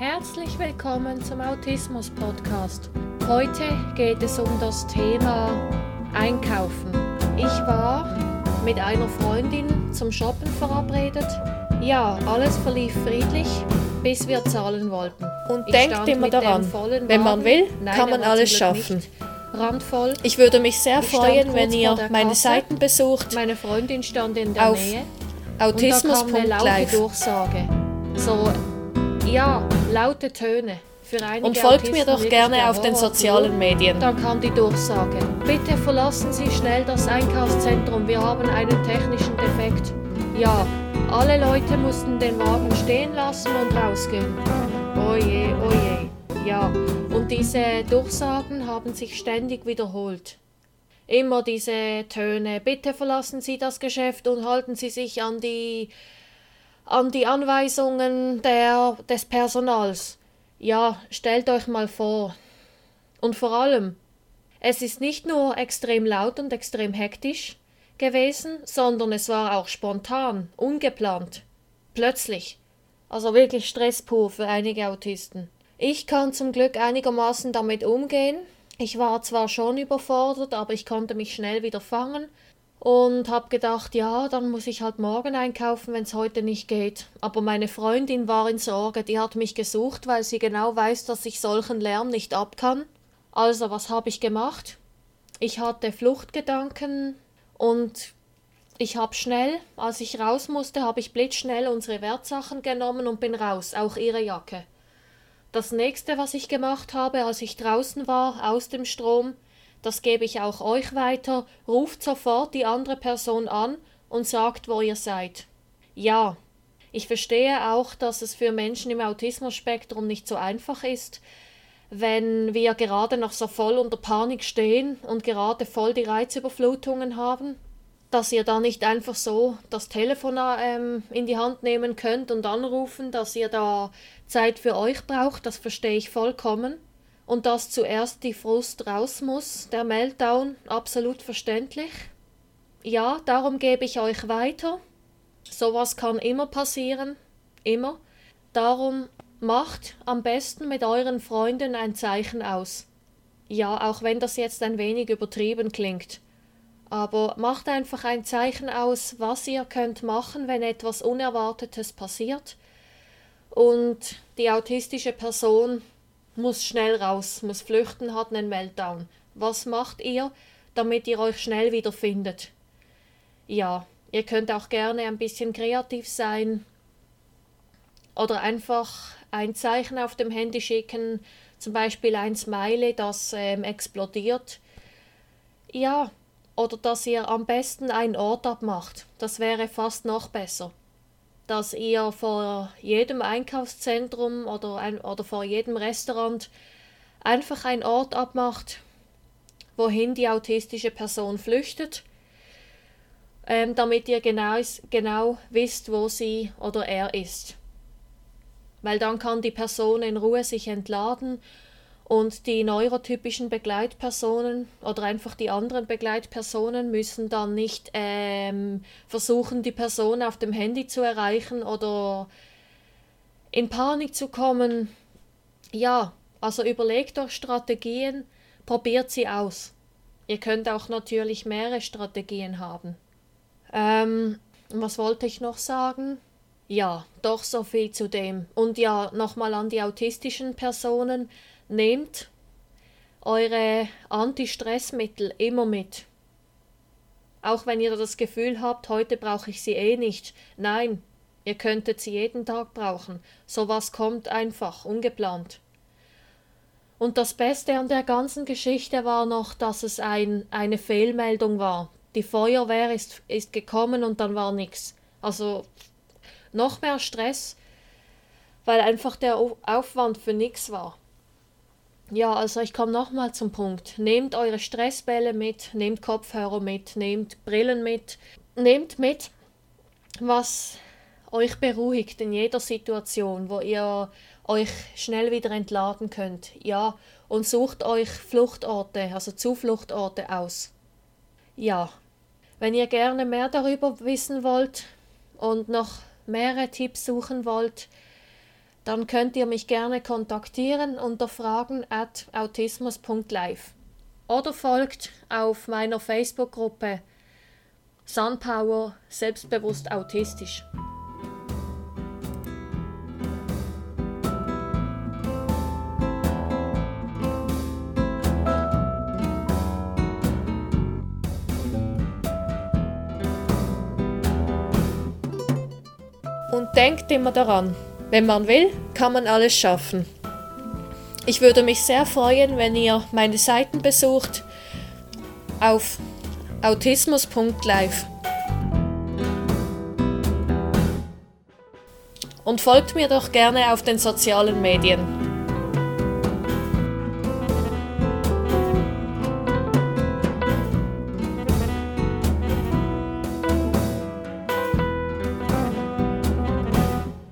Herzlich willkommen zum Autismus Podcast. Heute geht es um das Thema Einkaufen. Ich war mit einer Freundin zum Shoppen verabredet. Ja, alles verlief friedlich, bis wir zahlen wollten. Und ich denkt immer daran, wenn man will, Nein, kann man alles schaffen. Randvoll. Ich würde mich sehr ich freuen, wenn ihr meine Kasse. Seiten besucht. Meine Freundin stand in der auf Nähe. Autismus.live. Durchsage. So ja, laute Töne. Und folgt mir doch gerne auf den sozialen Medien. Dann kam die Durchsage. Bitte verlassen Sie schnell das Einkaufszentrum, wir haben einen technischen Defekt. Ja, alle Leute mussten den Wagen stehen lassen und rausgehen. Oje, oje. Ja, und diese Durchsagen haben sich ständig wiederholt. Immer diese Töne. Bitte verlassen Sie das Geschäft und halten Sie sich an die an die Anweisungen der, des Personals. Ja, stellt euch mal vor. Und vor allem, es ist nicht nur extrem laut und extrem hektisch gewesen, sondern es war auch spontan, ungeplant, plötzlich. Also wirklich Stress pur für einige Autisten. Ich kann zum Glück einigermaßen damit umgehen. Ich war zwar schon überfordert, aber ich konnte mich schnell wieder fangen und habe gedacht, ja, dann muss ich halt morgen einkaufen, wenn es heute nicht geht. Aber meine Freundin war in Sorge, die hat mich gesucht, weil sie genau weiß, dass ich solchen Lärm nicht ab kann. Also, was habe ich gemacht? Ich hatte Fluchtgedanken und ich habe schnell, als ich raus musste, habe ich blitzschnell unsere Wertsachen genommen und bin raus, auch ihre Jacke. Das nächste, was ich gemacht habe, als ich draußen war, aus dem Strom, das gebe ich auch euch weiter, ruft sofort die andere Person an und sagt, wo ihr seid. Ja, ich verstehe auch, dass es für Menschen im Autismus-Spektrum nicht so einfach ist, wenn wir gerade noch so voll unter Panik stehen und gerade voll die Reizüberflutungen haben, dass ihr da nicht einfach so das Telefon ähm, in die Hand nehmen könnt und anrufen, dass ihr da Zeit für euch braucht, das verstehe ich vollkommen und dass zuerst die Frust raus muss, der Meltdown, absolut verständlich. Ja, darum gebe ich euch weiter. Sowas kann immer passieren, immer. Darum macht am besten mit euren Freunden ein Zeichen aus. Ja, auch wenn das jetzt ein wenig übertrieben klingt. Aber macht einfach ein Zeichen aus, was ihr könnt machen, wenn etwas Unerwartetes passiert. Und die autistische Person muss schnell raus, muss flüchten, hat einen Meltdown. Was macht ihr, damit ihr euch schnell wieder findet? Ja, ihr könnt auch gerne ein bisschen kreativ sein oder einfach ein Zeichen auf dem Handy schicken, zum Beispiel ein Smiley, das ähm, explodiert. Ja, oder dass ihr am besten einen Ort abmacht. Das wäre fast noch besser dass ihr vor jedem Einkaufszentrum oder, ein, oder vor jedem Restaurant einfach einen Ort abmacht, wohin die autistische Person flüchtet, ähm, damit ihr genau, genau wisst, wo sie oder er ist. Weil dann kann die Person in Ruhe sich entladen und die neurotypischen Begleitpersonen oder einfach die anderen Begleitpersonen müssen dann nicht ähm, versuchen, die Person auf dem Handy zu erreichen oder in Panik zu kommen. Ja, also überlegt euch Strategien, probiert sie aus. Ihr könnt auch natürlich mehrere Strategien haben. Ähm, was wollte ich noch sagen? Ja, doch so viel zu dem. Und ja, nochmal an die autistischen Personen nehmt eure Anti-Stressmittel immer mit. Auch wenn ihr das Gefühl habt, heute brauche ich sie eh nicht. Nein, ihr könntet sie jeden Tag brauchen. Sowas kommt einfach, ungeplant. Und das Beste an der ganzen Geschichte war noch, dass es ein, eine Fehlmeldung war. Die Feuerwehr ist, ist gekommen und dann war nichts. Also noch mehr Stress, weil einfach der Aufwand für nichts war. Ja, also ich komme nochmal zum Punkt. Nehmt eure Stressbälle mit, nehmt Kopfhörer mit, nehmt Brillen mit, nehmt mit, was euch beruhigt in jeder Situation, wo ihr euch schnell wieder entladen könnt. Ja, und sucht euch Fluchtorte, also Zufluchtorte aus. Ja, wenn ihr gerne mehr darüber wissen wollt und noch mehrere Tipps suchen wollt, dann könnt ihr mich gerne kontaktieren unter fragen at autismus.live oder folgt auf meiner Facebook-Gruppe Sunpower selbstbewusst autistisch. Und denkt immer daran, wenn man will, kann man alles schaffen. Ich würde mich sehr freuen, wenn ihr meine Seiten besucht auf autismus.live. Und folgt mir doch gerne auf den sozialen Medien.